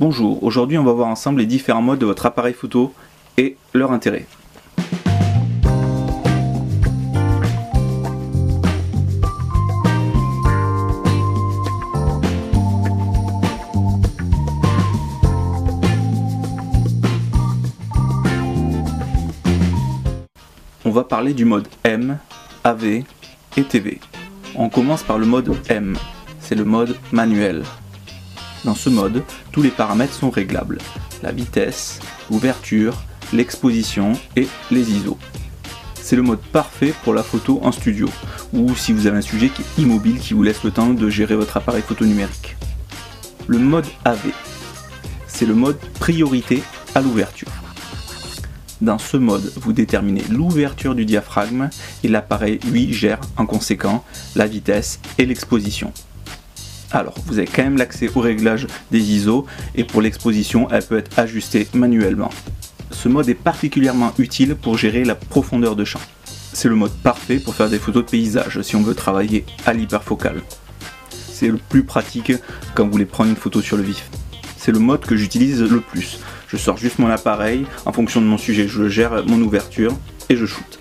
Bonjour, aujourd'hui on va voir ensemble les différents modes de votre appareil photo et leur intérêt. On va parler du mode M, AV et TV. On commence par le mode M, c'est le mode manuel. Dans ce mode, tous les paramètres sont réglables. La vitesse, l'ouverture, l'exposition et les ISO. C'est le mode parfait pour la photo en studio, ou si vous avez un sujet qui est immobile qui vous laisse le temps de gérer votre appareil photo numérique. Le mode AV, c'est le mode priorité à l'ouverture. Dans ce mode, vous déterminez l'ouverture du diaphragme et l'appareil lui gère en conséquent la vitesse et l'exposition. Alors, vous avez quand même l'accès au réglage des ISO et pour l'exposition, elle peut être ajustée manuellement. Ce mode est particulièrement utile pour gérer la profondeur de champ. C'est le mode parfait pour faire des photos de paysage si on veut travailler à l'hyperfocale. C'est le plus pratique quand vous voulez prendre une photo sur le vif. C'est le mode que j'utilise le plus. Je sors juste mon appareil, en fonction de mon sujet, je gère mon ouverture et je shoot.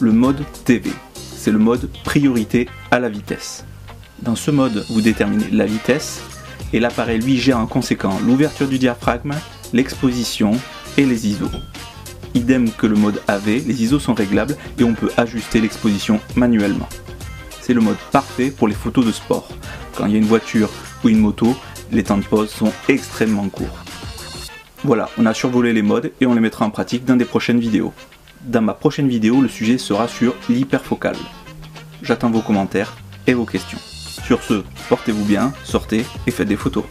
Le mode TV, c'est le mode priorité à la vitesse. Dans ce mode, vous déterminez la vitesse et l'appareil lui gère en conséquent l'ouverture du diaphragme, l'exposition et les ISO. Idem que le mode AV, les ISO sont réglables et on peut ajuster l'exposition manuellement. C'est le mode parfait pour les photos de sport. Quand il y a une voiture ou une moto, les temps de pause sont extrêmement courts. Voilà, on a survolé les modes et on les mettra en pratique dans des prochaines vidéos. Dans ma prochaine vidéo, le sujet sera sur l'hyperfocale. J'attends vos commentaires et vos questions. Sur ce, portez-vous bien, sortez et faites des photos.